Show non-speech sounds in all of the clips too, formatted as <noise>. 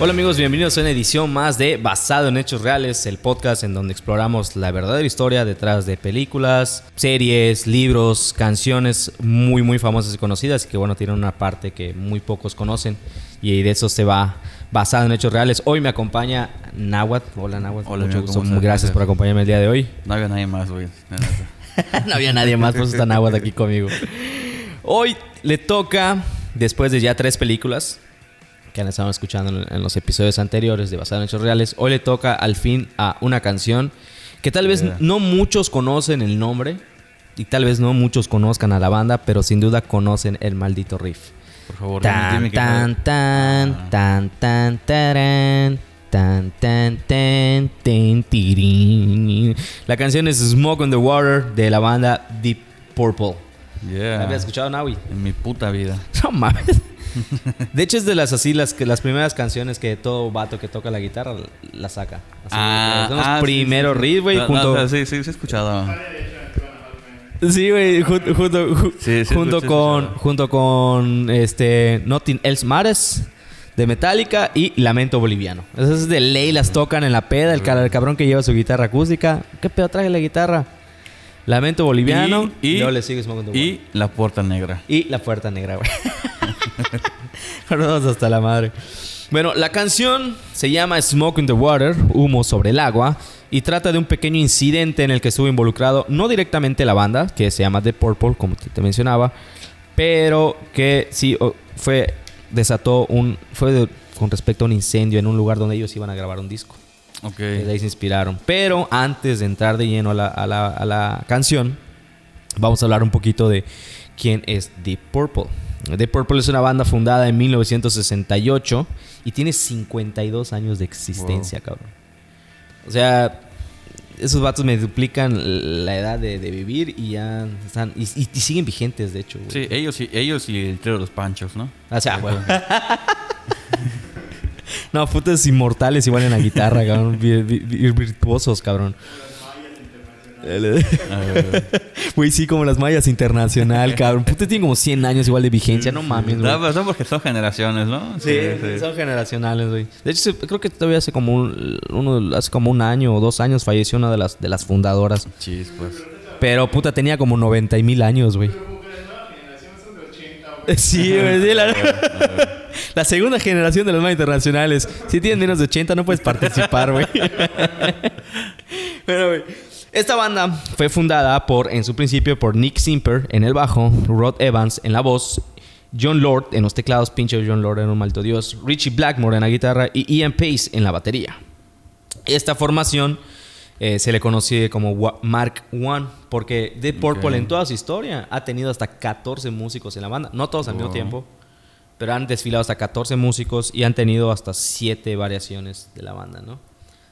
Hola amigos, bienvenidos a una edición más de Basado en Hechos Reales, el podcast en donde exploramos la verdadera historia detrás de películas, series, libros, canciones muy muy famosas y conocidas y que bueno, tienen una parte que muy pocos conocen y de eso se va basado en hechos reales. Hoy me acompaña Nahuatl. Hola Nahuatl, Hola, mucho gusto. gracias por acompañarme el día de hoy. No había nadie más, güey. <laughs> no había nadie más, por eso está Nahuatl aquí conmigo. Hoy le toca, después de ya tres películas que han estado escuchando en, en los episodios anteriores de Basado en Hechos Reales, hoy le toca al fin a una canción que tal vez no muchos conocen el nombre y tal vez no muchos conozcan a la banda, pero sin duda conocen el maldito riff. Por favor, Tan, dime que tan, fue- tan, Ah. tan, tan, tarán, tan, tan, tan, tan, tirín. La canción es Smoke on the Water de la banda Deep Purple. Yeah. ¿La habías escuchado, Naui? En mi puta vida. <laughs> No mames. <laughs> De hecho, es de las así, las, que, las primeras canciones que todo vato que toca la guitarra la saca. Así, son los ah, sí, primeros sí, sí. riffs, güey, junto... no, sí, sí, sí, he escuchado. Sí, güey, junto, junto, Sí, con, escuchado. junto con este Nothing Else Matters de Metallica y Lamento Boliviano. Esas de ley las tocan en la peda, el, el cabrón que lleva su guitarra acústica. ¿Qué pedo traje la guitarra? Lamento Boliviano Y- y- le. Y la puerta negra. Y la puerta negra, güey. <laughs> Hasta la madre. Bueno, la canción se llama Smoke in the Water, humo sobre el agua, y trata de un pequeño incidente en el que estuvo involucrado, no directamente la banda, que se llama The Purple, como te, mencionaba, pero que sí fue, desató un, fue de- con respecto a un incendio en un lugar donde ellos iban a grabar un disco. Ok. De ahí se inspiraron. Pero antes de entrar de lleno a la, a la- a la canción, vamos a hablar un poquito de quién es Deep Purple. Deep Purple es una banda fundada en 1968 y tiene 52 años de existencia, cabrón. O sea, esos vatos me duplican la edad de, de vivir y ya están. Y, y- y siguen vigentes, de hecho, güey. Sí, ellos y, ellos y el trío de los panchos, ¿no? O sea, güey. <laughs> No, putos inmortales igual en la guitarra, cabrón. Vi- vi- vi- Virtuosos, cabrón. <laughs> Güey, sí, como las mayas internacional, cabrón. Puta, tienen como 100 años igual de vigencia, no mames, güey. No, pero son porque son generaciones, ¿no? Sí, son generacionales, güey. De hecho, creo que todavía hace como un, uno, hace como un año o dos años falleció una de las, de las fundadoras. Chis, pues. Pero, puta, tenía como 90 y mil años, güey. Sí, güey, sí, la, <laughs> la segunda generación de los más internacionales. Si tienes menos de 80 no puedes participar, güey. <laughs> Pero, güey. Esta banda fue fundada por, en su principio, por Nick Simper en el bajo, Rod Evans en la voz, John Lord en los teclados, pinche John Lord era un malto dios, Richie Blackmore en la guitarra y Ian Pace en la batería. Esta formación eh, se le conoce como Mark I porque The Purple Ok. en toda su historia ha tenido hasta 14 músicos en la banda, no todos al mismo tiempo, pero han desfilado hasta 14 músicos y han tenido hasta 7 variaciones de la banda, ¿no?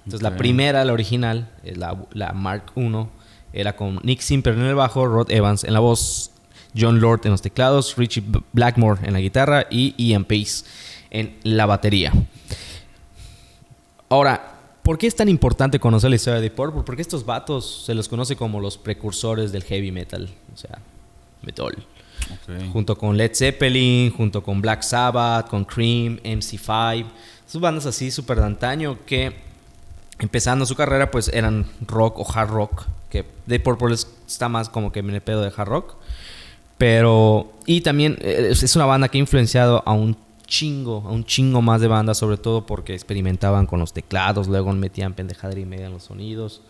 Entonces la primera, la original, es la, la Mark I, era con Nick Simper en el bajo, Rod Evans en la voz, John Lord en los teclados, Richie Blackmore en la guitarra y Ian Pace en la batería. Ahora, ¿por qué es tan importante conocer la historia de Purple? Porque estos vatos se los conoce como los precursores del heavy metal, o sea, metal. Junto con Led Zeppelin, junto con Black Sabbath, con Cream, MC5. Sus bandas así súper de antaño que empezando su carrera pues eran rock o hard rock. Que The Purple es- está más como que en el pedo de hard rock. Pero... Y también eh, es una banda que ha influenciado a un chingo, a un chingo más de bandas. Sobre todo porque experimentaban con los teclados. Luego metían pendejadera y media en los sonidos.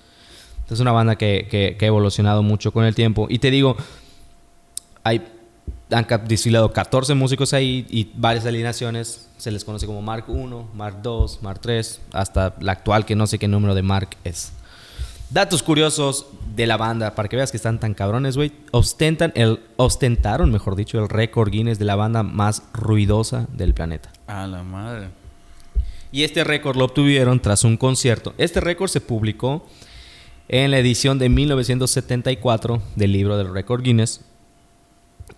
Es una banda que, que- que ha evolucionado mucho con el tiempo. Y te digo, hay, han desfilado 14 músicos ahí y varias alineaciones. Se les conoce como Mark 1, Mark 2, Mark 3, hasta la actual que no sé qué número de Mark es. Datos curiosos de la banda, para que veas que están tan cabrones, güey. Ostentan el, ostentaron, mejor dicho, el récord Guinness de la banda más ruidosa del planeta. A la madre. Y este récord lo obtuvieron tras un concierto. Este récord se publicó en la edición de 1974 del libro del récord Guinness.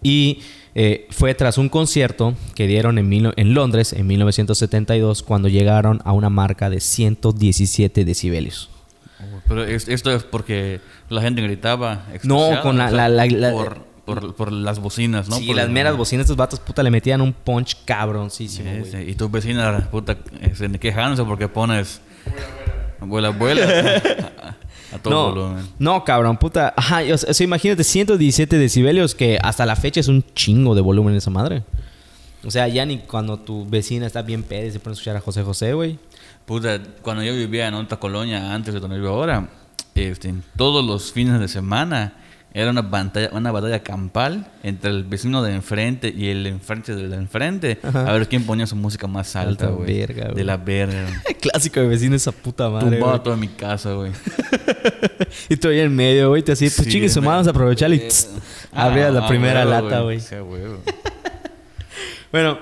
Y eh, fue tras un concierto que dieron en, mil- en Londres en 1972 cuando llegaron a una marca de 117 decibelios. Pero es- esto es porque la gente gritaba. No, con la- o sea, la- la- por, por, por las bocinas, ¿no? sí, Por- las meras bocinas, estos vatos, puta, le metían un punch Sí, cabroncísimo, güey. sí. Y tu vecina, puta, eh, se quejándose porque pones. Vuela, vuela. a, a todo no, volumen. no, cabrón, puta. Ajá, o sea, imagínate 117 decibelios que hasta la fecha es un chingo de volumen esa madre. O sea, ya ni cuando tu vecina está bien peda y se pone a escuchar a José José, güey. Puta, cuando yo vivía en otra colonia antes de donde vivo ahora, este, todos los fines de semana era una batalla, una batalla campal entre el vecino de enfrente y el enfrente del enfrente. Ajá. A ver quién ponía su música más alta, güey. verga, güey. De la verga. <laughs> Clásico de vecino esa puta madre. Tumbaba güey. toda mi casa, güey. <laughs> Y tú ahí en medio, güey, te hacía, pues Sí, chingue su a aprovechar y tss, abrías la Ah, primera lata, güey. <laughs> Bueno,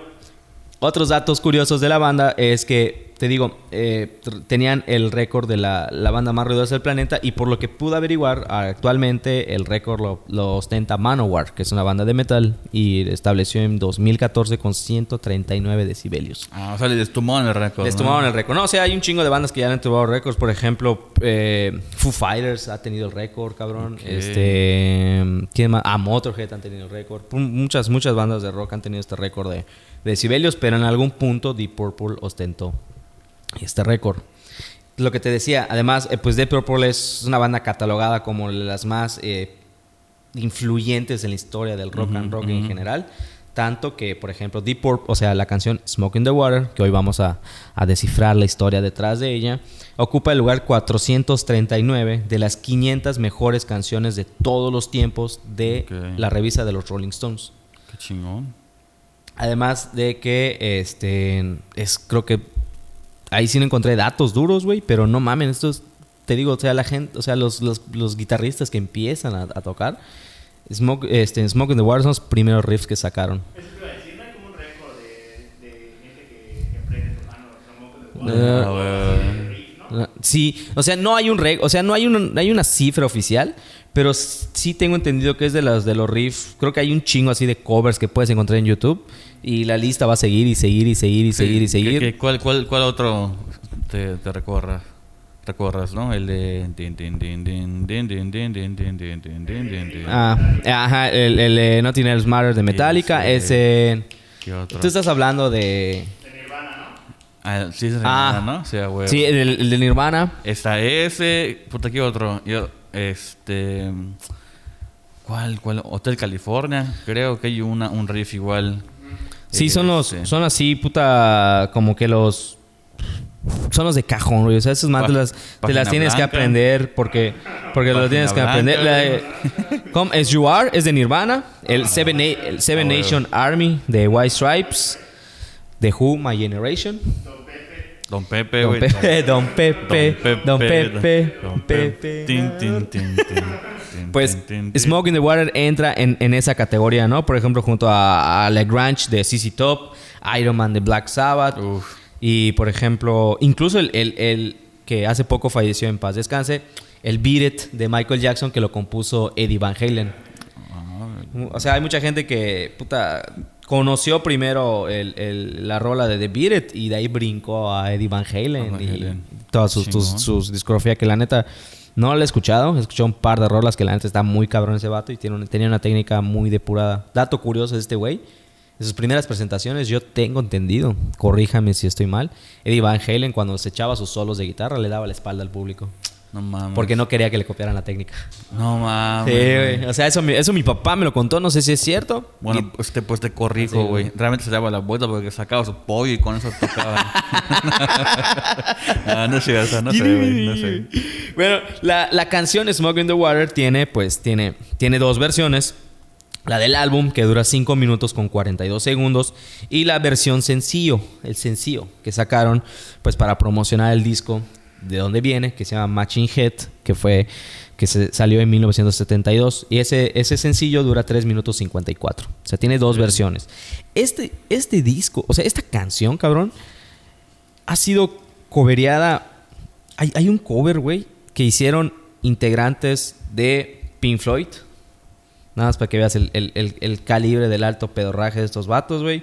otros datos curiosos de la banda es que, te digo, eh, tenían el récord de la, la banda más ruidosa del planeta y por lo que pude averiguar, actualmente el récord lo, lo ostenta Manowar, que es una banda de metal y estableció en 2014 con 139 decibelios. Ah, o sea, le destumaron el récord. Les ¿no? tomaron el récord. No, o sea, hay un chingo de bandas que ya han tumbado récords. Por ejemplo, eh, Foo Fighters ha tenido el récord, cabrón. Este, ¿quién más? Ah, Motorhead han tenido el récord. Muchas, muchas bandas de rock han tenido este récord de, de decibelios, pero en algún punto Deep Purple ostentó este récord. Lo que te decía, además, eh, pues Deep Purple es una banda catalogada como las más eh, influyentes en la historia del rock and roll en general. Tanto que, por ejemplo, Deep Purple, o sea, la canción Smoke in the Water, que hoy vamos a, a descifrar la historia detrás de ella, ocupa el lugar 439 de las 500 mejores canciones de todos los tiempos de la revista de los Rolling Stones. Qué chingón. Además de que, este, es, creo que ahí sí no encontré datos duros, güey, pero no mamen, estos, te digo, o sea, la gente, o sea, los, los, los guitarristas que empiezan a, a tocar, Smoke, este, Smoke in the Water son los primeros riffs que sacaron. Eso te iba a decir, no hay como un récord de, de gente que, que aprende su mano, como que güey. Sí, o sea, no hay un reg- o sea, no hay una, no hay una cifra oficial, pero sí tengo entendido que es de las de los riffs. Creo que hay un chingo así de covers que puedes encontrar en YouTube y la lista va a seguir y seguir y seguir y sí, seguir y seguir. ¿Qué, qué, cuál, cuál, cuál, otro te, te recorras? recuerdas, ¿no? El de... Ah, ajá, el, el de Nothing Else Matters de Metallica. Ese... ¿Qué otro? Tú estás hablando de... Ah, sí, es de Nirvana, ¿no? Sí, güey. Sí, el, el de Nirvana. Está ese... Puta, ¿qué otro? Yo, este... ¿Cuál, cuál? Hotel California. Creo que hay una, un riff igual Sí, son los... Este, Son así, puta, como que los... Son los de cajón, güey. O sea, esos más te las, te las tienes que blanca. aprender porque, porque lo Página tienes que blanca, aprender. La güey. de- <laughs> ¿Cómo? Es You Are, es de Nirvana. El Seven, Na- el Seven Ah. Nation Army de White Stripes. The Who, My Generation. Don Pepe, Don güey. Pepe, <laughs> Don Pepe, Don Pepe, Don Pepe. Tin, tin, tin, tin, tin, Pues tin, tin, tin. Smoke in the Water entra en, en esa categoría, ¿no? Por ejemplo, junto a, a Lagrange de CC Top, Iron Man de Black Sabbath. Uf. Y por ejemplo, incluso el, el- el que hace poco falleció en paz descanse, el Beat It de Michael Jackson que lo compuso Eddie Van Halen. O sea, hay mucha gente que, puta, conoció primero el- el- la rola de The Beat It y de ahí brincó a Eddie Van Halen y toda su, sus- sus discografía que la neta no la he escuchado. He escuchado un par de rolas que la neta está muy cabrón ese vato y tiene una- tenía una técnica muy depurada. Dato curioso de este güey. En sus primeras presentaciones, yo tengo entendido, corríjame si estoy mal, Eddie Van Halen cuando se echaba sus solos de guitarra le daba la espalda al público. No mames. Porque no quería que le copiaran la técnica. No mames. Sí, güey. O sea, eso, mi- eso mi papá me lo contó, no sé si es cierto. Bueno, Y- pues te, pues te corrijo, güey. güey. Realmente se daba la vuelta porque sacaba su pollo y con eso tocaba. <laughs> <laughs> ah, no es cierto, no sé, güey. No sé. Bueno, la, la canción Smoke in the Water tiene, pues, tiene, tiene dos versiones. La del álbum, que dura 5 minutos con 42 segundos. Y la versión sencillo, el sencillo que sacaron, pues, para promocionar el disco de donde viene, que se llama Matching Head, que fue que se salió en 1972 y ese, ese sencillo dura 3 minutos 54. O sea, tiene dos versiones. Este, este disco, o sea, esta canción, cabrón, ha sido covereada. Hay, hay un cover, güey, que hicieron integrantes de Pink Floyd. Nada más para que veas el, el- el- el calibre del alto pedorraje de estos vatos, güey.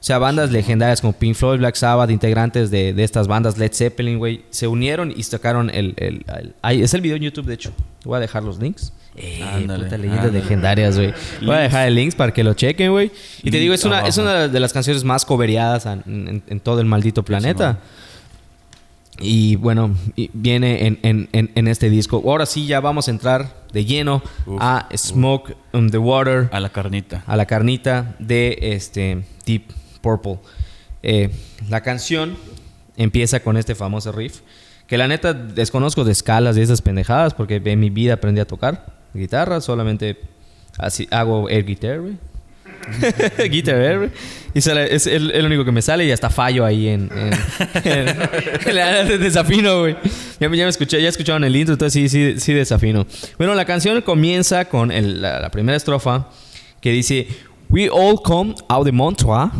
O sea, bandas legendarias como Pink Floyd, Black Sabbath, integrantes de, de estas bandas, Led Zeppelin, güey, se unieron y sacaron el, el- el- ahí es el video en YouTube, de hecho. Voy a dejar los links. Eh, Ándale, puta leyendas legendarias, güey. Voy a dejar el links para que lo chequen, güey. Y te digo, es una, abajo. es una de las canciones más coveriadas en, en- en todo el maldito planeta. Y bueno, y viene en, en- en- en este disco. Ahora sí, ya vamos a entrar de lleno Uf, a Smoke on the Water, A la carnita. a la carnita de este Deep Purple. Eh, la canción empieza con este famoso riff. Que la neta desconozco de escalas de esas pendejadas porque en mi vida aprendí a tocar guitarra. Solamente así hago air guitar, <laughs> guitar air. Y sale- es el, el único que me sale y hasta fallo ahí en... en, en- <laughs> en desafino, güey. Ya, ya me escuché, ya escucharon el intro, entonces sí, sí, sí desafino. Bueno, la canción comienza con el- la, la primera estrofa que dice We all come out de Montreux,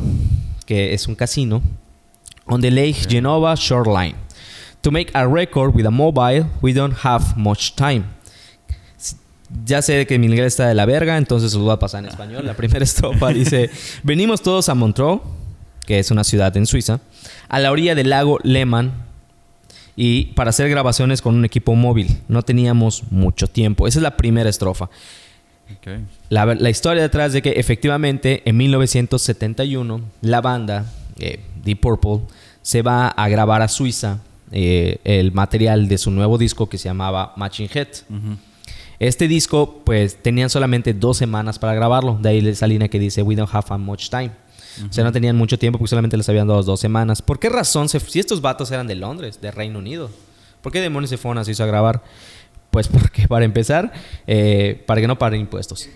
que es un casino, on the Lake Genova shoreline. To make a record with a mobile, we don't have much time. Ya sé que mi inglés está de la verga, entonces lo voy a pasar en español. La primera <laughs> estrofa dice: Venimos todos a Montreux, que es una ciudad en Suiza, a la orilla del lago Lehmann, y para hacer grabaciones con un equipo móvil. No teníamos mucho tiempo. Esa es la primera estrofa. La, la historia detrás de que efectivamente en 1971 la banda eh, Deep Purple se va a grabar a Suiza eh, el material de su nuevo disco que se llamaba Matching Head. Este disco pues tenían solamente dos semanas para grabarlo. De ahí esa línea que dice We don't have much time. O sea, no tenían mucho tiempo porque solamente les habían dado dos semanas. ¿Por qué razón? Se, si estos vatos eran de Londres, de Reino Unido. ¿Por qué demonios se fueron a Suiza a grabar? Pues <laughs> porque para empezar, eh, para que no paguen impuestos.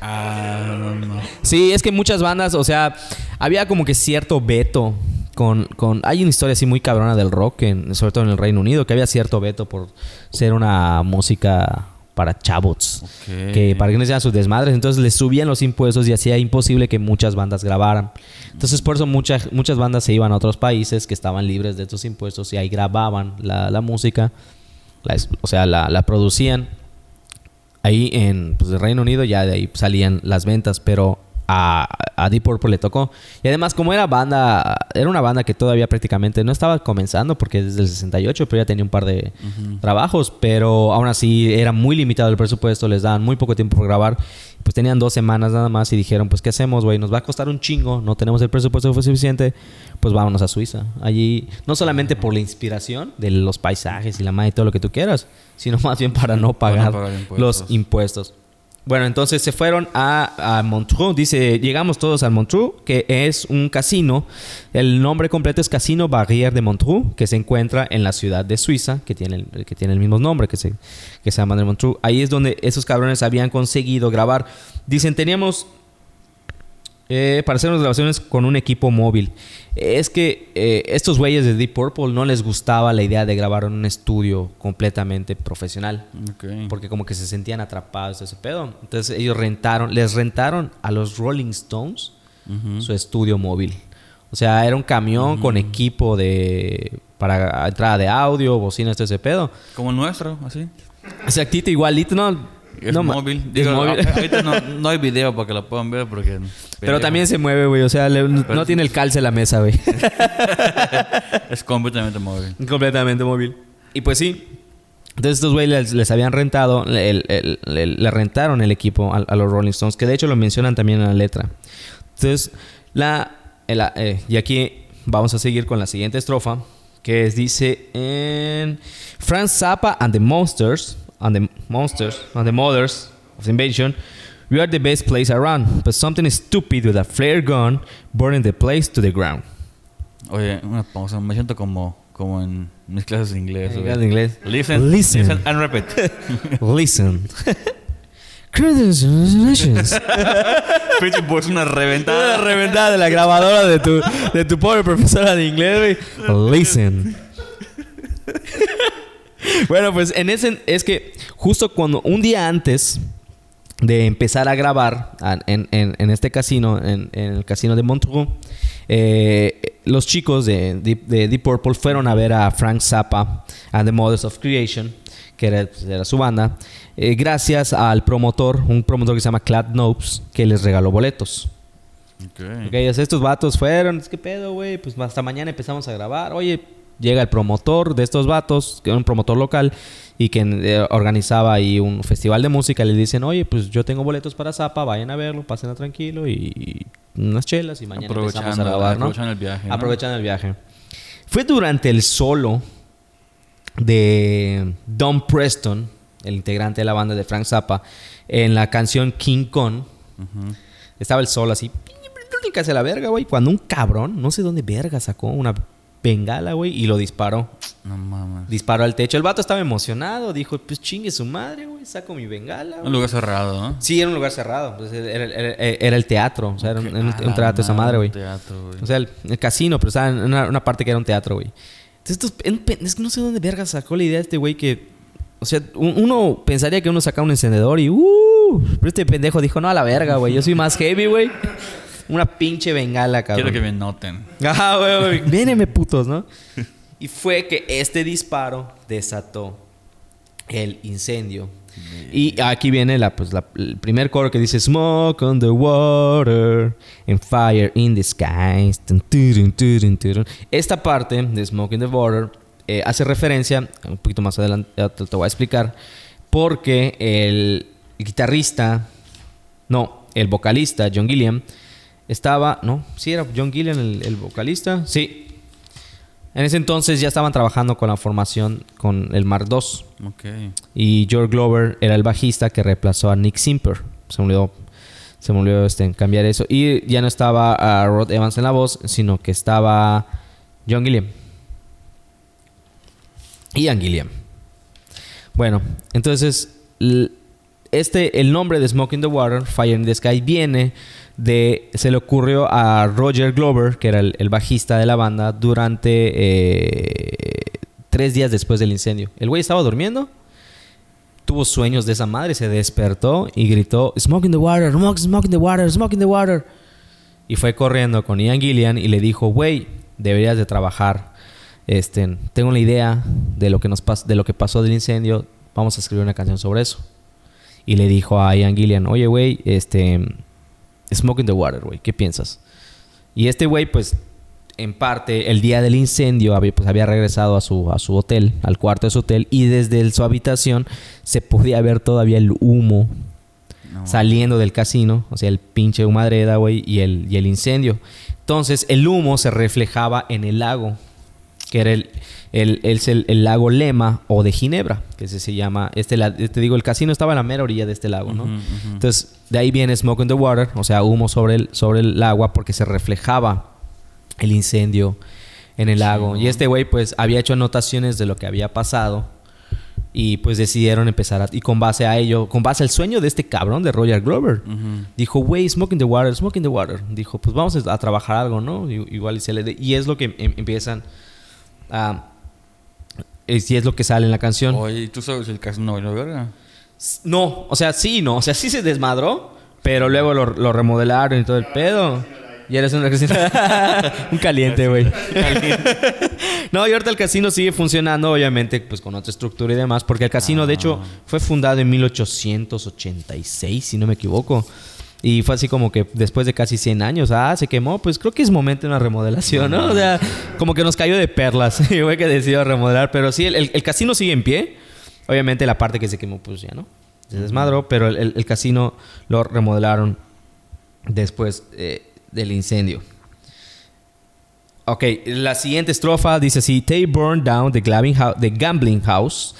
Ah, no, no. Sí, es que muchas bandas, o sea, había como que cierto veto con, con... Hay una historia así muy cabrona del rock, en- sobre todo en el Reino Unido, que había cierto veto por ser una música para chavos. Que para que no sean sus desmadres. Entonces les subían los impuestos y hacía imposible que muchas bandas grabaran. Entonces por eso muchas, muchas bandas se iban a otros países que estaban libres de estos impuestos y ahí grababan la, la música. La o sea, la, la producían ahí en pues, el Reino Unido ya de ahí salían las ventas, pero a, a Deep Purple le tocó. Y además, como era banda, era una banda que todavía prácticamente no estaba comenzando, porque desde el 68, pero ya tenía un par de trabajos, pero aún así era muy limitado el presupuesto, les daban muy poco tiempo por grabar. Pues tenían dos semanas nada más y dijeron, pues, ¿qué hacemos, güey? Nos va a costar un chingo, no tenemos el presupuesto suficiente, pues vámonos a Suiza. Allí, no solamente por la inspiración de los paisajes y la madre y todo lo que tú quieras, sino <laughs> más bien para no pagar, pagar impuestos. los impuestos. Bueno, entonces se fueron a, Montreux. Dice, llegamos todos al Montreux, que es un casino. El nombre completo es Casino Barrière de Montreux, que se encuentra en la ciudad de Suiza, que tiene el, que tiene el mismo nombre, que se, que se llama de Montreux. Ahí es donde esos cabrones habían conseguido grabar. Dicen, teníamos eh, para hacer unas grabaciones con un equipo móvil. Es que eh, estos güeyes de Deep Purple no les gustaba la idea de grabar en un estudio completamente profesional. Porque como que se sentían atrapados de ese pedo. Entonces ellos rentaron, les rentaron a los Rolling Stones su estudio móvil. O sea, era un camión con equipo de para entrada de audio, bocinas, todo ese pedo. Como el nuestro, así. Exactito, igualito, ¿no? Es no móvil. es móvil. ahorita no, no hay video para que lo puedan ver porque... Pero también se mueve, güey. O sea, le- no tiene el calce la mesa, güey. <laughs> Es completamente móvil. Completamente móvil. Y pues sí. Entonces estos güeyes les, les habían rentado, le, le rentaron el equipo a, a los Rolling Stones, que de hecho lo mencionan también en la letra. Entonces, la, eh, y aquí vamos a seguir con la siguiente estrofa, que es, dice en Franz Zappa and the Monsters, and the Monsters, and the Mothers of the Invasion, we are the best place around, but something stupid with a flare gun burning the place to the ground. Oye, una pausa. Me siento como, como en mis clases de inglés. En inglés. Listen, Listen. listen, and repeat. <laughs> Listen. <laughs> Pinche <laughs> una reventada. Una reventada de la grabadora de tu, de tu pobre profesora de inglés, güey. Listen. Bueno, pues en ese es que justo cuando un día antes de empezar a grabar en, en- en este casino, en, en el casino de Montreux, eh, los chicos de, Deep- de Deep Purple fueron a ver a Frank Zappa and the Mothers of Creation, que era, pues, era su banda, eh, gracias al promotor, un promotor que se llama Clad Nopes, que les regaló boletos. Ok. Ok, o sea, estos vatos fueron, ¿qué pedo, güey? Pues hasta mañana empezamos a grabar. Oye, Llega el promotor de estos vatos, que era un promotor local y que eh, organizaba ahí un festival de música. Le dicen, oye, pues yo tengo boletos para Zapa, vayan a verlo, pásenla tranquilo y unas chelas y mañana empezamos a grabar, ¿no? aprovechando el viaje. ¿no? Aprovechan el viaje. Fue durante el solo de Don Preston, el integrante de la banda de Frank Zappa, en la canción King Kong. Estaba el solo así, casi la verga, güey. Cuando un cabrón, no sé dónde verga, sacó una bengala, güey, y lo disparó. No mames. Disparó al techo. El vato estaba emocionado, dijo, pues chingue su madre, güey, saco mi bengala. Un güey". lugar cerrado, ¿no? Sí, era un lugar cerrado. pues, era, era- era el teatro, o sea, era un, un- Ah, un teatro esa madre, güey. O sea, el, el casino, pero estaba en una, una parte que era un teatro, güey. Entonces, estos, es que no sé dónde verga sacó la idea de este güey que. O sea, un- uno pensaría que uno saca un encendedor y. ¡Uh! Pero este pendejo dijo, no a la verga, güey. Yo soy más heavy, güey. Una pinche bengala, cabrón. Quiero que me noten. Ajá, <laughs> güey, güey. <laughs> Véneme, putos, ¿no? Y fue que este disparo desató el incendio. Y aquí viene la, pues, la- el primer coro que dice Smoke on the water and fire in the skies. Esta parte de Smoke in the water eh, hace referencia, un poquito más adelante ya te, te voy a explicar, porque el guitarrista, no, el vocalista John Gilliam estaba, no, sí era John Gilliam el, el vocalista, sí. En ese entonces ya estaban trabajando con la formación con el Mark II. Ok. Y George Glover era el bajista que reemplazó a Nick Simper. Se me olvidó, se me olvidó este, cambiar eso. Y ya no estaba a Rod Evans en la voz, sino que estaba John Gilliam. Ian Gilliam. Bueno, entonces este, el nombre de Smoke in the Water, Fire in the Sky, viene Se le ocurrió a Roger Glover, que era el, bajista de la banda, durante eh, tres días después del incendio. El güey estaba durmiendo, tuvo sueños de esa madre, se despertó y gritó: Smoke in the water, smoke, smoke in the water, smoke in the water. Y fue corriendo con Ian Gillian y le dijo: Güey, deberías de trabajar. Este, tengo la idea de lo que nos de lo que pasó del incendio. Vamos a escribir una canción sobre eso. Y le dijo a Ian Gillian, oye, güey, este... Smoke in the water, güey. ¿Qué piensas? Y este güey, pues, en parte, el día del incendio había, pues, había regresado a su, a su hotel, al cuarto de su hotel, y desde el- su habitación se podía ver todavía el humo No, saliendo del casino, o sea, el pinche humadreda, güey, y el, y el incendio. Entonces, el humo se reflejaba en el lago, que era el, el, el, el- el lago Lema o de Ginebra, que se, se llama, este, la- te digo, el casino estaba en la mera orilla de este lago, ¿no? Entonces, de ahí viene Smoke in the Water, o sea, humo sobre el, sobre el agua porque se reflejaba el incendio en el lago. Y este güey, pues, había hecho anotaciones de lo que había pasado y, pues, decidieron empezar a... Y con base a ello, con base al sueño de este cabrón de Roger Glover, Ujú. dijo, güey, Smoke in the Water, Smoke in the Water. Dijo, pues, vamos a trabajar algo, ¿no? Y- igual y se le... de- Y es lo que em- empiezan a... es- Y es lo que sale en la canción. Oye, ¿y tú sabes el la verga? No, o sea, sí, no. O sea, sí se desmadró, pero luego lo, lo remodelaron y todo el pedo. Y eres un, <laughs> un caliente, güey. <laughs> no, y ahorita el casino sigue funcionando, obviamente, pues con otra estructura y demás. Porque el casino, de hecho, fue fundado en 1886, si no me equivoco. Y fue así como que después de casi 100 años, ah, se quemó, pues creo que es momento de una remodelación, ¿no? O sea, como que nos cayó de perlas. <laughs> Y fue que decidió remodelar. Pero sí, el, el- el casino sigue en pie. Obviamente la parte que se quemó, pues ya no. Se desmadró, pero el, el- casino lo remodelaron después eh, del incendio. Ok, la siguiente estrofa dice así: They burned down the, the gambling house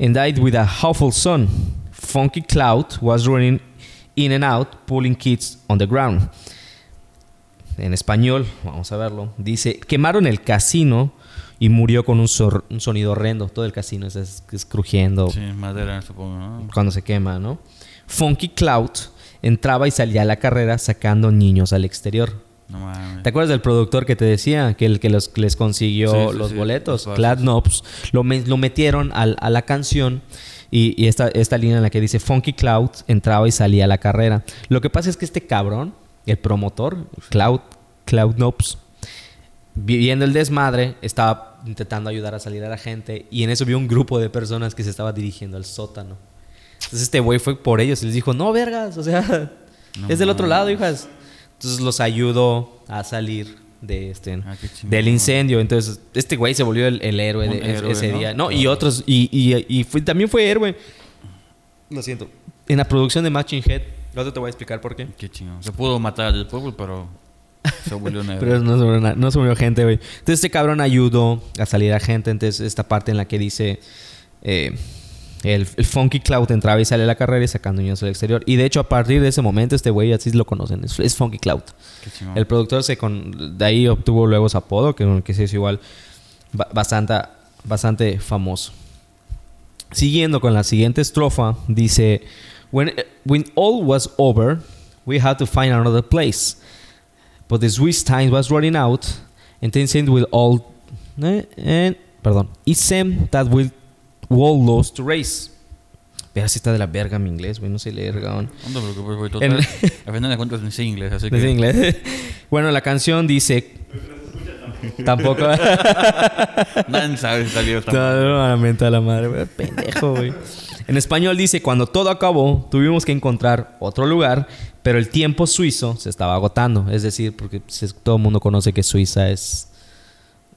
and died with a awful sun. Funky cloud was running in and out, pulling kids on the ground. En español, vamos a verlo. Dice: Quemaron el casino y murió con un, un sonido horrendo. Todo el casino es, es- es crujiendo Sí, madera, supongo, ¿no? cuando se quema, ¿no? Funky Cloud entraba y salía a la carrera sacando niños al exterior. No mames. ¿Te acuerdas del productor que te decía que el que los, les consiguió Sí, sí, los sí, boletos? Clad. Knobs. Lo, me- lo metieron al- a la canción y, y esta, esta línea en la que dice Funky Cloud entraba y salía a la carrera. Lo que pasa es que este cabrón, el promotor, Cloud, Cloud Knobs, viendo el desmadre, estaba intentando ayudar a salir a la gente y en eso vio un grupo de personas que se estaba dirigiendo al sótano. Entonces este güey fue por ellos y les dijo, no, vergas, o sea, <laughs> No es del otro lado, hijas. Entonces los ayudó a salir de este Ah, qué chingón. del incendio. Entonces, este güey se volvió el, el héroe Un de ese- héroe, ese ¿no? día. No, y otros, y, y, y fue- también fue héroe. Lo siento. En la producción de Matching Head, ahora te voy a explicar por qué. Qué chingón. Se pudo matar al pueblo, pero se volvió negro. <laughs> Pero no se na- no se gente, güey. Entonces este cabrón ayudó a salir a gente. Entonces esta parte en la que dice... eh, el, el Funky Cloud entraba y salía a la carrera y sacando niños al exterior. Y de hecho, a partir de ese momento, este güey así lo conocen. Es, es Funky Cloud. Qué. El productor se con, de ahí obtuvo luego su apodo, que, que se hizo igual ba- bastante, bastante famoso. Siguiendo con la siguiente estrofa, dice: when, when all was over, we had to find another place. But the Swiss time was running out, and then with all. eh, and, perdón. It seemed that we all lost race. Pero si está de la verga mi inglés, güey, no sé leer, cabrón. No te preocupes, güey. Total. Al final de cuentas, ni sé inglés, así <laughs> que... ¿Es en inglés? bueno, la canción dice. Tampoco. <laughs> Nadie sabe si salió No, no, no, la madre, güey. Pendejo, güey. En español dice: Cuando todo acabó, tuvimos que encontrar otro lugar, pero el tiempo suizo se estaba agotando. Es decir, porque todo el mundo conoce que Suiza es.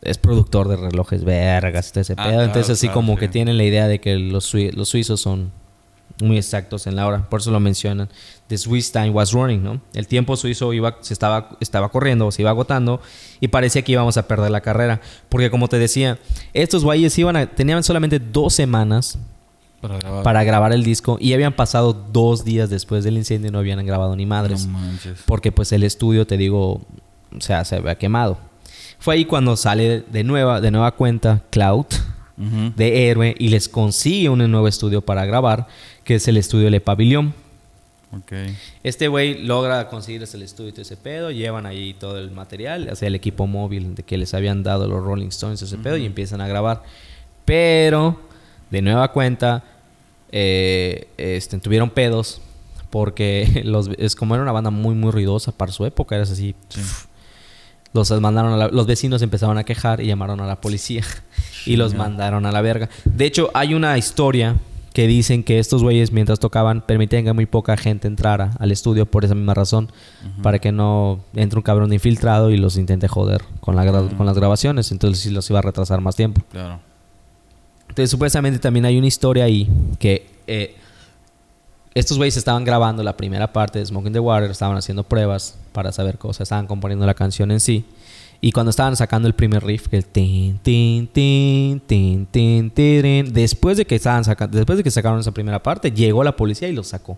Es productor de relojes vergas todo ese Ah, pedo. claro, Entonces, así claro, como sí. que tienen la idea de que los, sui- los suizos son muy exactos en la hora. Por eso lo mencionan. The Swiss time was running, ¿no? El tiempo suizo iba, se estaba, estaba corriendo, se iba agotando y parecía que íbamos a perder la carrera. Porque como te decía, estos güeyes iban a, tenían solamente dos semanas Para grabar. para grabar el disco y habían pasado dos días después del incendio y no habían grabado ni madres. No manches. Porque pues el estudio, te digo, o sea, se había quemado. Fue ahí cuando sale de nueva, de nueva cuenta Cloud de Héroe y les consigue un nuevo estudio para grabar, que es el estudio Le Pavillon. Ok. Este güey logra conseguirles el estudio y todo ese pedo, llevan ahí todo el material, hacia el equipo móvil de que les habían dado los Rolling Stones, ese pedo, y empiezan a grabar. Pero, de nueva cuenta, eh, este, tuvieron pedos, porque <laughs> los, es como era una banda muy, muy ruidosa para su época, era así. Sí. Los mandaron a la- los vecinos empezaron a quejar y llamaron a la policía y los mandaron a la verga. De hecho, hay una historia que dicen que estos güeyes mientras tocaban permitían que muy poca gente entrara al estudio por esa misma razón, para que no entre un cabrón infiltrado y los intente joder con, la con las grabaciones, entonces sí los iba a retrasar más tiempo. Claro. Entonces, supuestamente también hay una historia ahí que eh, estos güeyes estaban grabando la primera parte de Smoking the Water, estaban haciendo pruebas para saber cosas, estaban componiendo la canción en sí. Y cuando estaban sacando el primer riff, que el tin, tin, tin, tin, tin, tirin, después de que estaban sacando, después de que sacaron esa primera parte, llegó la policía y los sacó.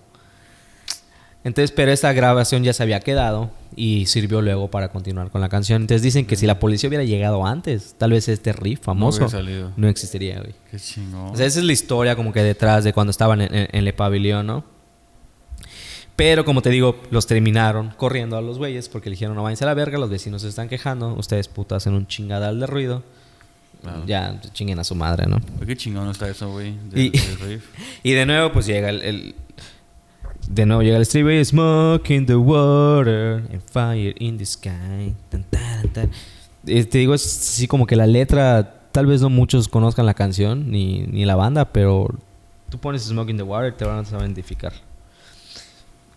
Entonces, pero esta grabación ya se había quedado y sirvió luego para continuar con la canción. Entonces dicen que si la policía hubiera llegado antes, tal vez este riff famoso salido. no existiría, güey. Qué chingón. O sea, esa es la historia como que detrás de cuando estaban en, en- en el pabellón, ¿no? Pero como te digo, los terminaron corriendo a los güeyes porque le dijeron no váyanse a la verga, los vecinos se están quejando, ustedes putas hacen un chingadal de ruido. Claro. Ya chinguen a su madre, ¿no? Qué chingón está eso, güey. Y-. <laughs> Y de nuevo pues llega el... el- de nuevo llega el estribillo Smoke in the water and fire in the sky. Tan, tan, tan. Eh, te digo, es así como que la letra, tal vez no muchos conozcan la canción ni, ni la banda, pero tú pones Smoke in the water te van a saber identificar.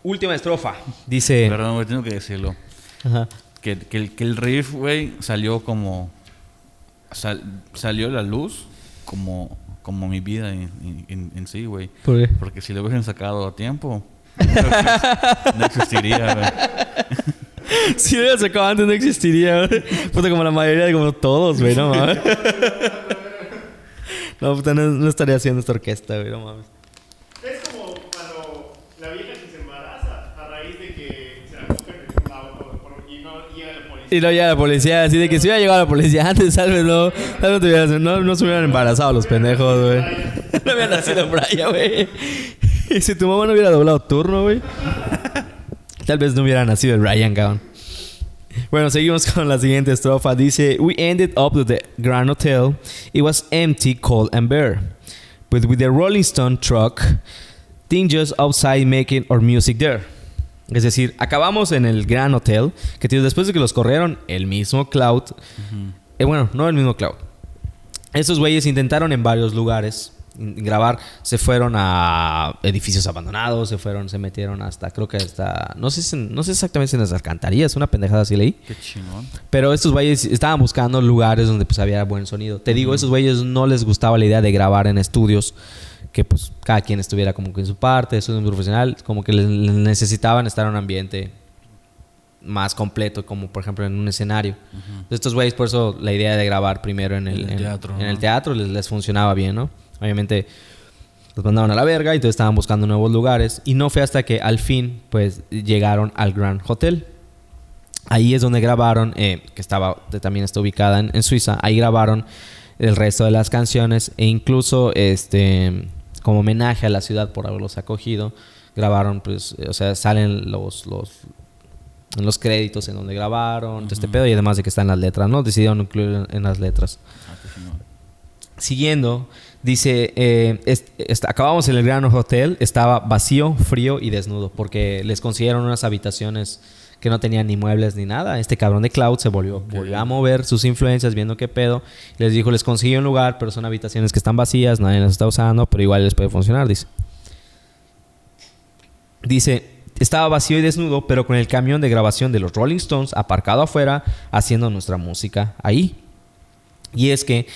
Última estrofa. Dice... Perdón, güey, tengo que decirlo. Ajá. Que, que, el, que el riff, güey, salió como... sal- salió la luz como, como mi vida en, en- en sí, güey. ¿Por qué? Porque si lo hubiesen sacado a tiempo, no, exis- <laughs> no existiría, güey. Si lo hubieras sacado antes no existiría, güey. Puta, como la mayoría de como todos, güey, no mames. No, puta, no, no estaría haciendo esta orquesta, güey, no mames. Es como cuando la vieja que se embaraza a raíz de que se la cogen en un auto por- y no llega la policía. Y no llega la policía, así de que si hubiera llegado la policía antes, tal vez no, tal vez no, te hubieras- no, no se hubieran embarazado los pendejos, güey. <laughs> No hubiera nacido Brian, güey. Y <laughs> si tu mamá no hubiera doblado turno, güey. Tal vez no hubiera nacido el Ryan Gown. Bueno, seguimos <laughs> con la siguiente estrofa. Dice, We ended up at the Grand Hotel. It was empty, cold and bare. But with the Rolling Stone truck, things just outside making our music there. Es decir, acabamos en el Grand Hotel, que después de que los corrieron, el mismo Cloud, eh, bueno, no el mismo Cloud. Estos güeyes intentaron en varios lugares grabar, se fueron a edificios abandonados, se fueron, se metieron hasta, creo que hasta, no sé, si- no sé exactamente si en las alcantarillas, una pendejada así leí. Qué chingón. Pero estos güeyes estaban buscando lugares donde pues había buen sonido. Te digo, esos güeyes no les gustaba la idea de grabar en estudios que pues cada quien estuviera como que en su parte, estudio profesional, como que les, necesitaban estar en un ambiente más completo, como por ejemplo en un escenario. Estos güeyes, por eso la idea de grabar primero en el, En el en- teatro, en ¿no? el teatro les, les funcionaba bien, ¿no? Obviamente los mandaban a la verga y entonces estaban buscando nuevos lugares. Y no fue hasta que al fin, pues, llegaron al Grand Hotel. Ahí es donde grabaron, eh, que estaba, también está ubicada en, en Suiza. Ahí grabaron el resto de las canciones e incluso, este, como homenaje a la ciudad por haberlos acogido, grabaron, pues, eh, o sea, salen los, los, los créditos en donde grabaron, este pedo y además de que están las letras, ¿no? Decidieron incluir en- en las letras Ah. Siguiendo, dice, eh, est- est- acabamos en el Gran Hotel, estaba vacío, frío y desnudo, porque les consiguieron unas habitaciones que no tenían ni muebles ni nada. Este cabrón de Cloud se volvió, volvió a mover sus influencias, viendo qué pedo. Les dijo, les conseguí un lugar, pero son habitaciones que están vacías, nadie las está usando, pero igual les puede funcionar, dice. Dice, estaba vacío y desnudo, pero con el camión de grabación de los Rolling Stones aparcado afuera, haciendo nuestra música ahí. Y es que,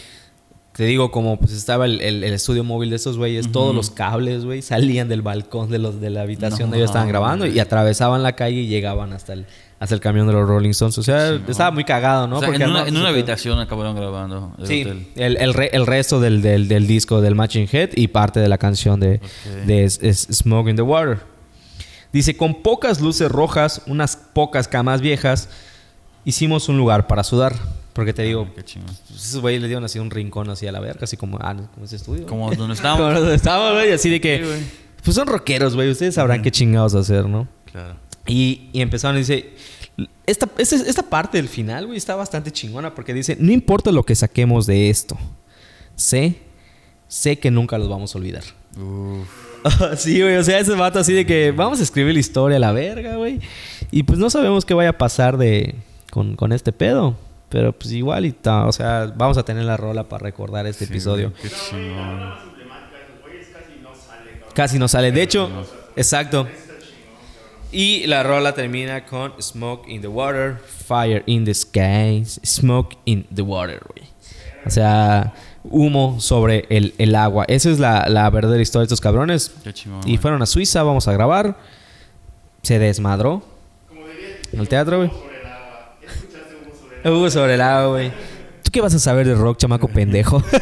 te digo, como pues estaba el, el- el estudio móvil de esos güeyes, todos los cables, güey, salían del balcón de, los, de la habitación No donde ellos estaban grabando y atravesaban la calle y llegaban hasta el, hasta el camión de los Rolling Stones. O sea, Sí, no. estaba muy cagado, ¿no? O sea, Porque en, una, en habitación acabaron grabando el Sí, hotel. el, el, re- el resto del, del, del disco del Matching Head y parte de la canción de, de Smoke in the Water. Dice, con pocas luces rojas, unas pocas camas viejas, hicimos un lugar para sudar. Porque te digo, Qué chingón. pues, esos güeyes le dieron así un rincón así a la verga, así como, ah, como ese estudio. Como donde <laughs> Como estábamos. donde estábamos, güey, así de que, Sí, pues son rockeros, güey, ustedes sabrán qué chingados hacer, ¿no? Claro. Y, y empezaron, dice, esta, esta, esta parte del final, güey, está bastante chingona porque dice, no importa lo que saquemos de esto, sé, sé que nunca los vamos a olvidar. Uf. <laughs> sí, güey, o sea, ese vato así de que vamos a escribir la historia a la verga, güey. Y pues no sabemos qué vaya a pasar de con, con este pedo. Pero pues igual y ta, o sea, vamos a tener la rola para recordar este Sí, episodio. güey, Qué chingón. Casi no sale. De hecho, exacto. Y la rola termina con Smoke in the Water, Fire in the Skies, Smoke in the Water, güey. O sea, humo sobre el, el agua. Esa es la, la verdadera historia de estos cabrones. Qué chingón. Y fueron a Suiza, vamos a grabar. Se desmadró. En el teatro, güey. Hugo sobre el agua, güey. ¿Tú qué vas a saber de rock, chamaco pendejo? <laughs>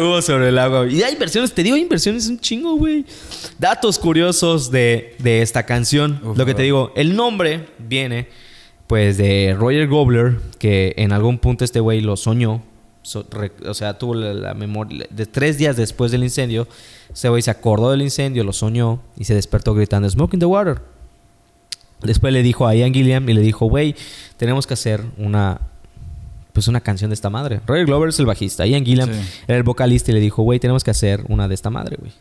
Hugo sobre el agua. güey. Y hay versiones, te digo, hay versiones un chingo, güey. Datos curiosos de, de esta canción. Uf, Lo que te digo, el nombre viene, pues, de Roger Gobler, que en algún punto este güey lo soñó. So- re- o sea, tuvo la, la memoria. De tres días después del incendio, ese güey se acordó del incendio, lo soñó y se despertó gritando: Smoke in the water. Después le dijo a Ian Gilliam y le dijo: Güey, tenemos que hacer una. Pues una canción de esta madre. Roger Glover es el bajista. Ian Gilliam Sí. era el vocalista y le dijo: Güey, tenemos que hacer una de esta madre, güey.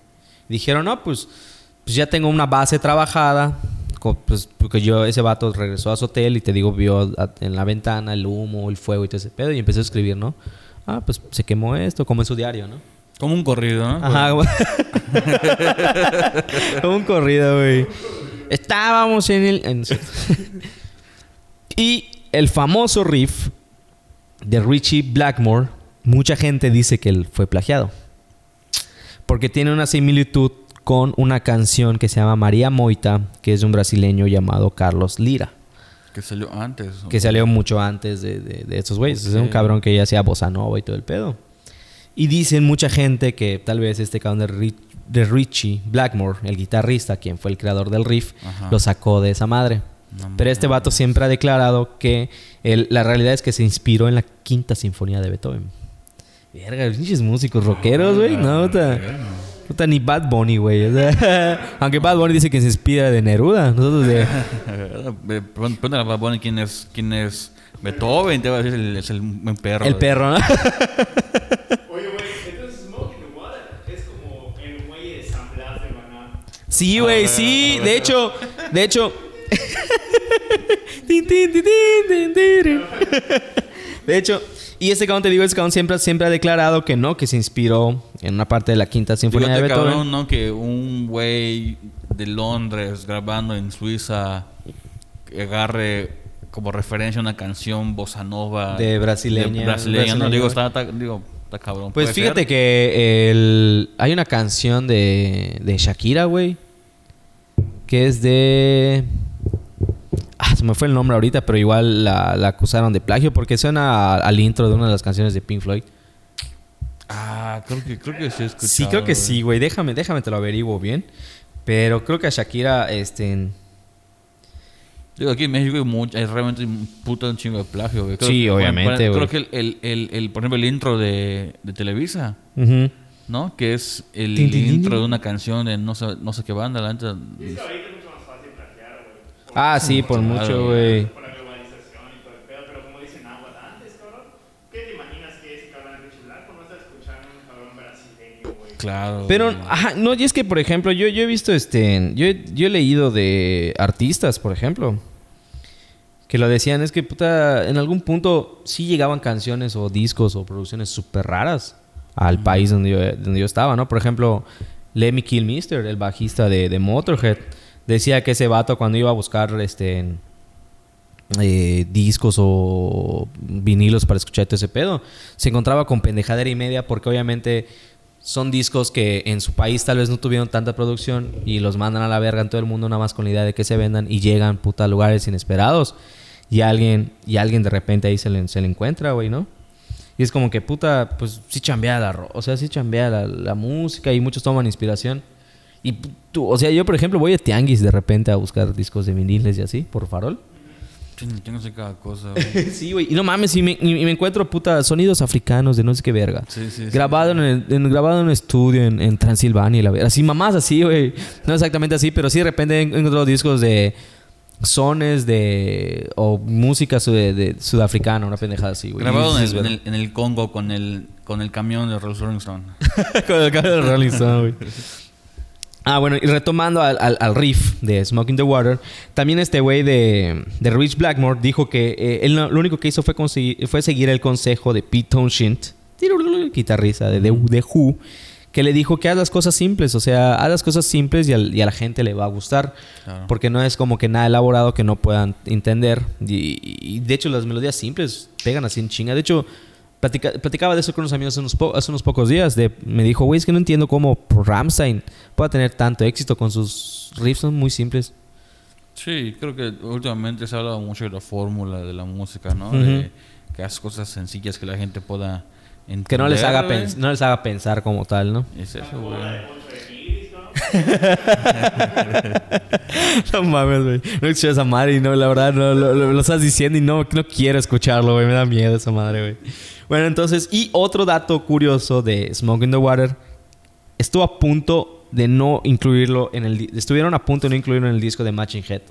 Dijeron: No, pues, pues ya tengo una base trabajada. Pues porque yo, ese vato regresó a su hotel y te digo, vio a- en la ventana el humo, el fuego y todo ese pedo. Y empezó a escribir, ¿no? Ah, pues se quemó esto, como en su diario, ¿no? Como un corrido, ¿no? Ajá, güey. <laughs> Como un corrido, güey. Estábamos en el. en- <laughs> y el famoso riff de Richie Blackmore, mucha gente dice que él fue plagiado. Porque tiene una similitud con una canción que se llama María Moita, que es de un brasileño llamado Carlos Lira, Que salió antes. que salió mucho antes de, de, de estos güeyes. Es un cabrón que ya hacía bossa nova y todo el pedo. Y dicen mucha gente que tal vez este cabrón de, Ri- de Richie Blackmore, el guitarrista, quien fue el creador del riff, Ajá. lo sacó de esa madre. No Pero este vato siempre ha declarado que la realidad es que se inspiró en la quinta sinfonía de Beethoven. Verga, pinches músicos rockeros, güey. No, puta, puta, ni Bad Bunny, güey. O sea, <laughs> aunque Bad Bunny dice que se inspira de Neruda. Nosotros de... <laughs> Eh, a Bad Bunny quién es, quién es Beethoven, te va a decir, es el buen perro. El perro, ¿no? <laughs> Oye, güey, entonces Smoke in the Water es como el muelle de San Blas de Maná. Sí, güey, sí. De hecho, de hecho. <laughs> Tin, tin. <laughs> De hecho, Y este cabrón, te digo, este cabrón siempre, siempre ha declarado que no, que se inspiró en una parte de la quinta sinfonía de Fíjate, Beethoven. cabrón, ¿no? Que un güey de Londres grabando en Suiza agarre como referencia una canción bossa nova De brasileña- de brasileña, no digo está, está- digo está cabrón Pues fíjate ser. que el, hay una canción de, de Shakira, güey. Que es de... Ah, se me fue el nombre ahorita, pero igual la, la acusaron de plagio porque suena al intro de una de las canciones de Pink Floyd. ah creo que creo que sí he escuchado, Sí, creo que sí, güey. Déjame, déjame te lo averiguo bien. Pero creo que a Shakira, este... Digo, aquí en México hay, mucho, hay realmente un puto un chingo de plagio, güey. Sí, que, obviamente, Creo güey. que el, el, el, el- por ejemplo, el intro de, de Televisa, ujú. ¿No? Que es el Tin, tin, tin, intro tin. de una canción de no sé, no sé qué banda, la. Es Ah, sí, por Claro, mucho, güey. Por la globalización y todo el pedo, pero como dicen aguas antes, cabrón. ¿Qué te imaginas que ese cabrón es Richie Blanco? No estás escuchando un cabrón brasileño, güey. Claro. Pero, ajá, no, y es que, por ejemplo, yo, yo he visto, este, yo, he- yo he leído de artistas, por ejemplo, que lo decían, es que, puta, en algún punto sí llegaban canciones o discos o producciones súper raras al país donde yo, donde yo estaba, ¿no? Por ejemplo, Lemmy Kilmister, el bajista de, de Motorhead, decía que ese vato cuando iba a buscar, este, eh, discos o vinilos para escuchar todo ese pedo, se encontraba con pendejadera y media porque obviamente son discos que en su país tal vez no tuvieron tanta producción y los mandan a la verga en todo el mundo nada más con la idea de que se vendan y llegan puta a lugares inesperados y alguien y alguien de repente ahí se le, se le encuentra, güey, ¿no? Y es como que puta, pues sí chambea la, ro- o sea, sí chambea la, la música y muchos toman inspiración. Y tú, o sea, yo por ejemplo voy a Tianguis de repente a buscar discos de viniles y así, por farol. Yo no sé cada cosa, <laughs> güey. Sí, güey. Y no mames, y me, y me encuentro puta sonidos africanos de no sé qué verga. Sí, sí, sí. grabado, En, el- en- grabado en un estudio en, en Transilvania y la verga. Así, mamás así, güey. No exactamente así, pero sí de repente en- encuentro discos de sones de... o música su- de, de sudafricana, una pendejada así, güey. Grabado en el, en, verga. el, en el Congo con el, con el camión de Rolling Stone. <laughs> Con el cambio de Rolling Stone, güey. Ah, bueno, y retomando al, al- al riff de Smoking the Water, también este güey de, de Rich Blackmore dijo que eh, él lo único que hizo fue, conseguir- fue seguir el consejo de Pete Townshend, guitarrista de The, The Who, que le dijo que haz las cosas simples, o sea, haz las cosas simples y, al- y a la gente le va a gustar, Claro. porque no es como que nada elaborado que no puedan entender. Y, y de hecho las melodías simples pegan así en chinga. De hecho, platica- platicaba de eso con unos amigos hace unos, po- hace unos pocos días. De, me dijo, güey, es que no entiendo cómo Ramstein pueda tener tanto éxito con sus riffs, son muy simples. Sí, creo que últimamente se ha hablado mucho de la fórmula de la música, ¿no? Ujú. De que hagas cosas sencillas que la gente pueda entender. Que no les haga, no les haga pensar como tal, ¿no? Es eso, güey. <laughs> no mames, güey. No escuché esa madre y no, la verdad, no, lo, lo- lo estás diciendo y no, no quiero escucharlo, güey. Me da miedo esa madre, güey. Bueno, entonces, y otro dato curioso de Smoke in the Water. Estuvo a punto de no incluirlo en el... Estuvieron a punto de no incluirlo en el disco de Matching Head.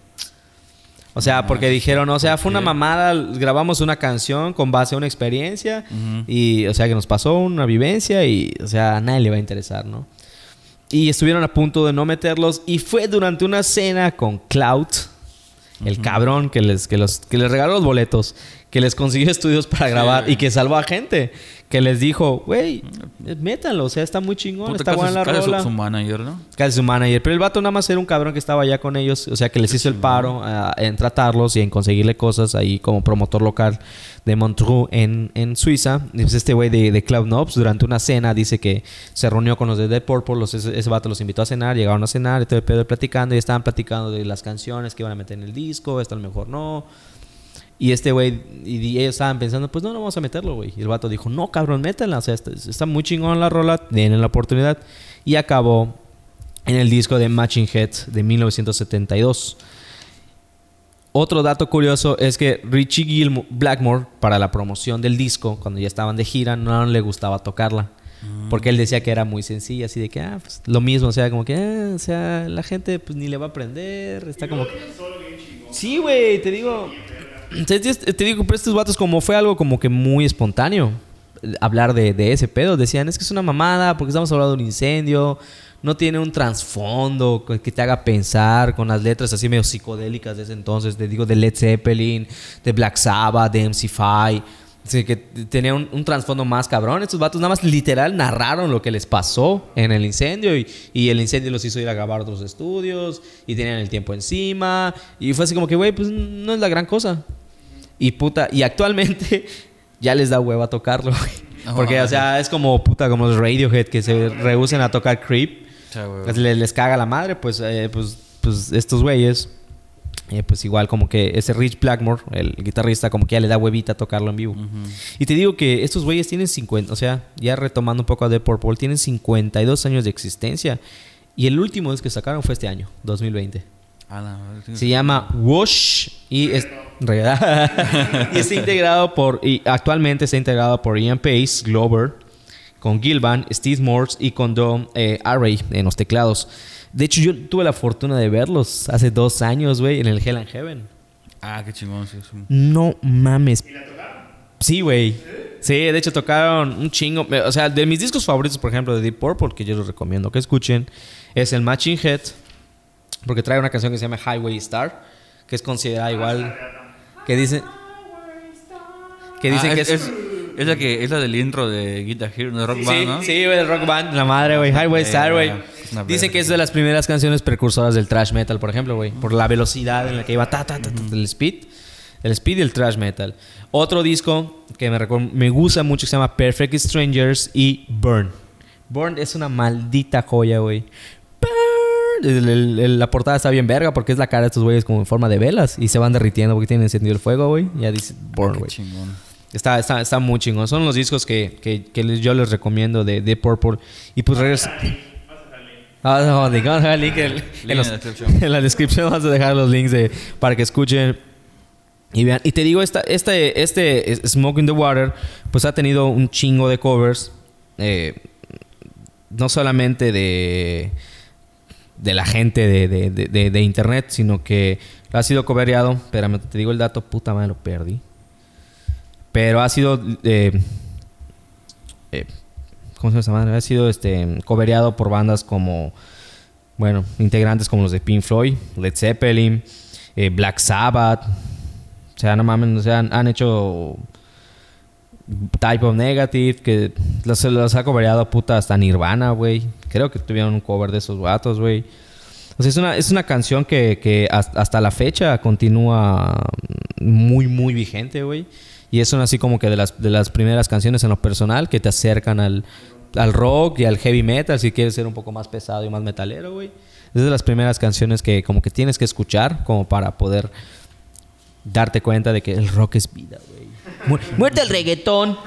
O sea, No porque dijeron, o sea, ¿por fue una mamada, grabamos una canción con base a una experiencia y, o sea, que nos pasó una vivencia y, o sea, a nadie le va a interesar, ¿no? Y estuvieron a punto de no meterlos y fue durante una cena con Cloud, el cabrón que les, que, los, que les regaló los boletos, que les consiguió estudios para grabar y que salvó a gente, que les dijo, güey, métanlo, o sea, está muy chingón, Puta, está casi- buena la casi rola. su manager, ¿no? Casi su manager. Pero el vato nada más era un cabrón que estaba allá con ellos. O sea, que les hizo el paro en tratarlos y en conseguirle cosas ahí como promotor local de Montreux en, en Suiza. Y pues este güey de, de Cloud Nobs durante una cena dice que se reunió con los de Dead Purple. Los, ese, ese vato los invitó a cenar. Llegaron a cenar y todo el pedo platicando. Y estaban platicando de las canciones que iban a meter en el disco. Esto a lo mejor no. Y este güey, y, y ellos estaban pensando, pues no, no vamos a meterlo, güey. Y el vato dijo, no, cabrón, métanla. O sea, está, está muy chingón la rola, denle la oportunidad. Y acabó en el disco de Matching Heads de 1972. Otro dato curioso es que Richie Gilmore, Blackmore, para la promoción del disco, cuando ya estaban de gira, no le gustaba tocarla. Porque él decía que era muy sencilla, así de que, ah, pues lo mismo, o sea, como que, ah, o sea, la gente pues ni le va a aprender, está como que... Sí, güey, te digo... Te, digo, pero estos vatos como fue algo como que muy espontáneo hablar de, ese pedo. Decían, es que es una mamada porque estamos hablando de un incendio, no tiene un trasfondo que te haga pensar con las letras así medio psicodélicas de ese entonces. Te digo, de Led Zeppelin, de Black Sabbath, de MC5. Sí, que tenía un, un trasfondo más cabrón. Estos vatos nada más literal narraron lo que les pasó en el incendio y, y el incendio los hizo ir a grabar otros estudios y tenían el tiempo encima. Y fue así como que, güey, pues no es la gran cosa. Y puta, y actualmente <laughs> ya les da hueva tocarlo, güey. Porque, o sea, es como puta, como los Radiohead que se rehusen a tocar Creep. Güey. Pues les, les caga la madre, pues, eh, pues, pues estos güeyes, eh, pues igual como que ese Rich Blackmore, el guitarrista, como que ya le da huevita tocarlo en vivo. Y te digo que estos güeyes tienen 50, o sea, ya retomando un poco a The Purple, tienen 52 años de existencia. Y el último disco que sacaron fue este año, 2020. A la madre, sí. Se llama Wash y, es, <laughs> y está integrado por, y actualmente está integrado por Ian Pace, Glover, con Gilvan, Steve Morse y con Don eh, Array en los teclados. De hecho, yo tuve la fortuna de verlos hace dos años, güey, en el Hell and Heaven. Ah, qué chingón, sí, sí. No mames. Sí, güey. Sí, de hecho tocaron un chingo. O sea, de mis discos favoritos, por ejemplo, de Deep Purple, que yo les recomiendo que escuchen, es el Matching Head. Porque trae una canción que se llama Highway Star, que es considerada igual. Que dice. Que dicen Ah, que es, es. es, la que es la del intro de Guitar Hero, de Rock Sí, Band, ¿no? sí, güey, el rock band, la madre, güey. Highway Eh, Star, güey. verga. que es de las primeras canciones precursoras del thrash metal, por ejemplo, güey. Por la velocidad en la que iba, ta, ta, ta, ta, el speed. El speed y el thrash metal. Otro disco que me, me gusta mucho que se llama Perfect Strangers y Burn. Burn es una maldita joya, güey. Burn. El- el- el- la portada está bien verga porque es la cara de estos güeyes como en forma de velas y se van derritiendo porque tienen encendido el fuego, güey. Ya dice Burn, Qué güey. Está, está, está muy chingón. Son los discos que, que, que les- yo les recomiendo de, de Purple. Y pues regresa. Ah, no, dejar el link en, en los- la descripción. <laughs> en la descripción. Vamos a dejar los links de, para que escuchen y vean. Y te digo, esta, este, este Smoke in the Water, pues ha tenido un chingo de covers. eh, no solamente de, de la gente de, de- de- internet, sino que ha sido covereado. Espérame, te digo el dato, puta madre, lo perdí. Pero ha sido. eh, eh, ¿Cómo se llama? Ha sido este, covereado por bandas como. Bueno, integrantes como los de Pink Floyd, Led Zeppelin, eh, Black Sabbath. O sea, no mames, han, han hecho. Type of Negative, que los, los ha covereado puta hasta Nirvana, güey. Creo que tuvieron un cover de esos vatos, güey. O sea, es una, es una canción que, que hasta la fecha continúa muy, muy vigente, güey. Y es una así como que de las, de las primeras canciones en lo personal que te acercan al, al rock y al heavy metal si quieres ser un poco más pesado y más metalero, güey. Es de las primeras canciones que como que tienes que escuchar como para poder darte cuenta de que el rock es vida, güey. Mu- Muerte al reggaetón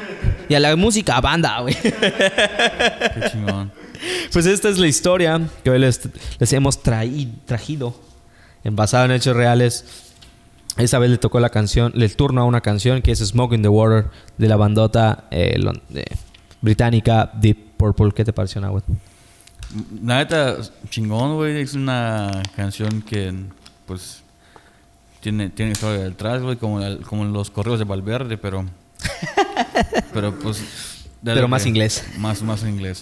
y a la música banda, güey. Qué chingón. Pues esta es la historia que hoy les, les hemos traí- trajido, en basado en hechos reales. Esa vez le tocó la canción, le turno a una canción que es Smoke in the Water de la bandota eh, eh, británica Deep Purple. ¿Qué te pareció, Nahuatl? La neta, chingón, güey. Es una canción que, pues, tiene, tiene historia detrás, güey, como, el- como los correos de Valverde, pero. <laughs> pero, pues. Pero más que- inglés. Más, más inglés.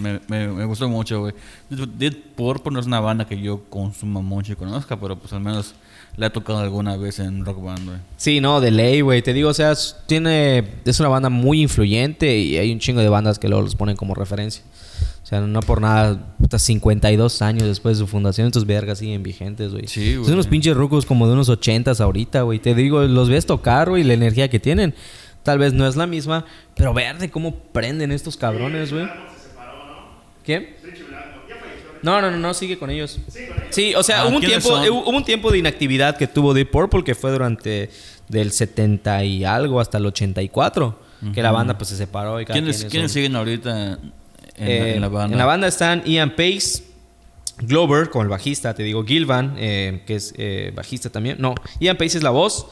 Me, me, me gustó mucho, güey. Dead Purple no es una banda que yo consuma mucho y conozca, pero, pues, al menos la he tocado alguna vez en Rock Band, güey. Sí, no, de ley, güey. Te digo, o sea, tiene, es una banda muy influyente y hay un chingo de bandas que luego los ponen como referencia. O sea, no por nada, puta, 52 años después de su fundación, estos vergas siguen vigentes, güey. Sí, Son güey. unos pinches rucos como de unos 80s ahorita, güey. Te digo, los ves tocar, güey, la energía que tienen. Tal vez no es la misma, pero verde cómo prenden estos cabrones, güey. ¿Quién? No, no, no, no, sigue con ellos. Sí, o sea, Ah, hubo un ¿quiénes tiempo, son? hubo un tiempo de inactividad que tuvo Deep Purple que fue durante del 70 y algo hasta el 84, que la banda pues se separó y cada ¿Quiénes, ¿quiénes son- siguen ahorita en, eh, en la banda? En la banda están Ian Pace, Glover, como el bajista, te digo, Gilvan, eh, que es eh, bajista también. No, Ian Pace es la voz,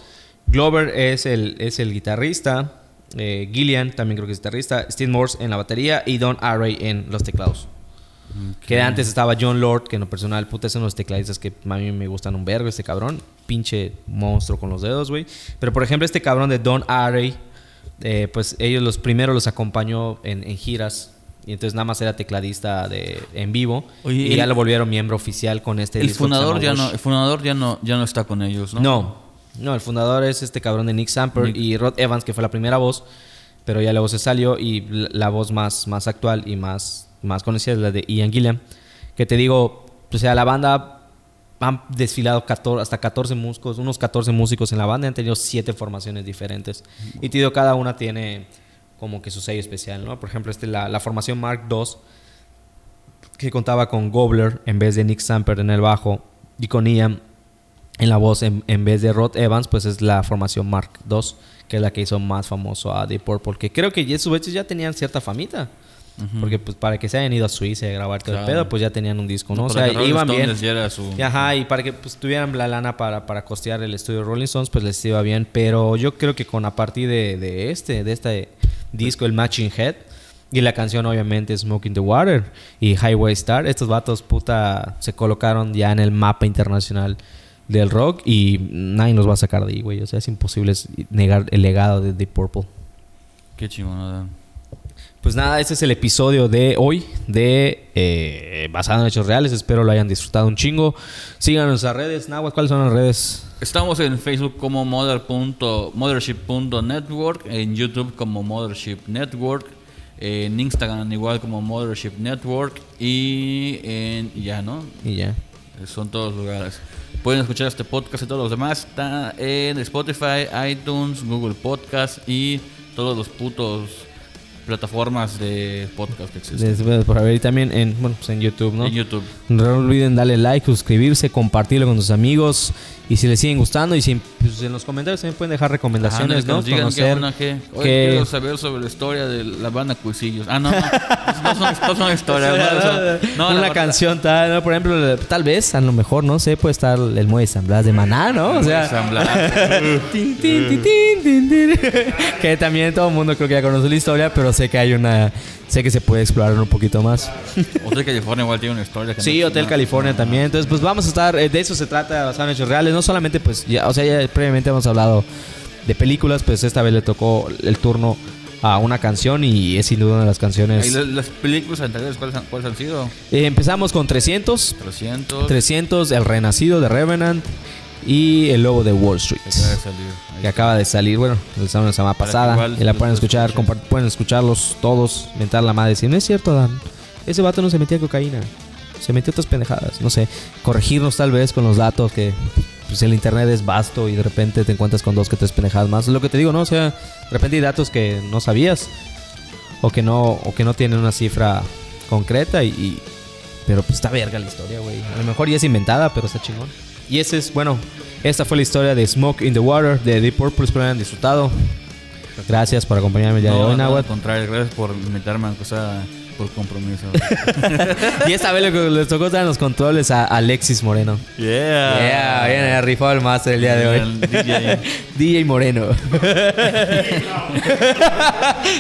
Glover es el, es el guitarrista, Gillian también creo que es guitarrista, Steve Morse en la batería y Don Array en los teclados. Que antes estaba John Lord, que en lo personal, puta, de los tecladistas que a mí me gustan un vergo, este cabrón. Pinche monstruo con los dedos, güey. Pero por ejemplo, este cabrón de Don Array, eh, pues ellos los primeros los acompañó en, en giras. Y entonces nada más era tecladista de, en vivo. Oye, y el- ya lo volvieron miembro oficial con este el disco fundador ya no, el fundador ya no, ya no está con ellos, ¿no? No. No, el fundador es este cabrón de Nick Samper Nick. y Rod Evans, que fue la primera voz, pero ya luego se salió y la, la voz más, más actual y más, más conocida es la de Ian Gilliam. Que te digo, o sea, la banda han desfilado 14 hasta 14 músicos, unos 14 músicos en la banda, y han tenido 7 formaciones diferentes. Y te digo, cada una tiene como que su sello especial, ¿no? Por ejemplo, este, la, la formación Mark II, que contaba con Gobler en vez de Nick Samper en el bajo y con Ian en la voz en, en vez de Rod Evans, pues es la formación Mark II, que es la que hizo más famoso a Deep Purple, que creo que sus hechos ya tenían cierta famita. Porque pues para que se hayan ido a Suiza a grabar todo el pedo, pues ya tenían un disco, ¿no? O sea, iban bien. Stones su- Y Ajá, y para que pues, tuvieran la lana para, para costear el estudio Rolling Stones, pues les iba bien. Pero yo creo que con a partir de, de este, de este disco, el Matching Head, y la canción obviamente Smoking the Water y Highway Star, estos vatos puta se colocaron ya en el mapa internacional del rock y nadie nos va a sacar de ahí, güey. O sea, es imposible negar el legado de Deep Purple. Qué chingonada. Pues nada, este es el episodio de hoy de eh, Basado en Hechos Reales. Espero lo hayan disfrutado un chingo. Síganos en nuestras redes. Nahuatl, ¿cuáles son las redes? Estamos en Facebook como mother punto- mothership.network, en YouTube como Mothership Network, en Instagram igual como Mothership Network y en y ya, ¿no? Y ya. Son todos los lugares. Pueden escuchar este podcast y todos los demás. Está en Spotify, iTunes, Google Podcast y todos los putos plataformas de podcast que existen. Después por haber y también en, bueno, pues en YouTube, ¿no? En YouTube. No olviden darle like, suscribirse, compartirlo con sus amigos. Y si les siguen gustando, y si pues, en los comentarios también pueden dejar recomendaciones, Ajá, que ¿no? nos digan Conocer qué- quiero saber sobre la historia de la banda Cuisillos. Ah, no, no. <laughs> no son, no son historias. no, la una canción tal, ¿no? por ejemplo, tal vez, a lo mejor, no sé, puede estar el Muelle San Blas de Maná, ¿no? O sea, <laughs> que también todo el mundo creo que ya conoce la historia, pero sé que hay una, sé que se puede explorar un poquito más. Hotel California igual tiene una historia. que Sí, no- Hotel no- California también. Entonces, pues vamos a estar, eh, de eso se trata, basado en hechos reales. No solamente, pues, ya, o sea, ya previamente hemos hablado de películas, pues esta vez le tocó el turno a una canción y es sin duda una de las canciones. las, las películas anteriores, ¿cuáles han, cuáles han sido? Eh, empezamos con 300, 300. 300, El Renacido de Revenant y El Lobo de Wall Street. que acaba de salir. Que acaba de salir, bueno, la semana pasada. igual y la pueden escuchar, pueden escucharlos todos, mentar la madre y decir, no es cierto, Dan. Ese vato no se metía cocaína. Se metió otras pendejadas. No sé, corregirnos tal vez con los datos que pues, el internet es vasto y de repente te encuentras con dos que tres pendejadas más. Es lo que te digo, ¿no? O sea, de repente hay datos que no sabías o que no, o que no tienen una cifra concreta y, y- pero pues está verga la historia, güey. A lo mejor ya es inventada, pero está chingón. Y ese es, bueno, esta fue la historia de Smoke in the Water de Deep Purple. Espero hayan disfrutado. Gracias por acompañarme el día de No, hoy, no, Nahuatl. al contrario, gracias por invitarme, aunque sea por compromiso. <laughs> Y esta vez lo que les tocó estar en los controles a Alexis Moreno. yeah. Yeah, viene rifado el máster el día de hoy. DJ. <laughs> DJ Moreno. <laughs>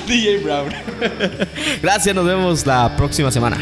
DJ Brown. Gracias, nos vemos la próxima semana.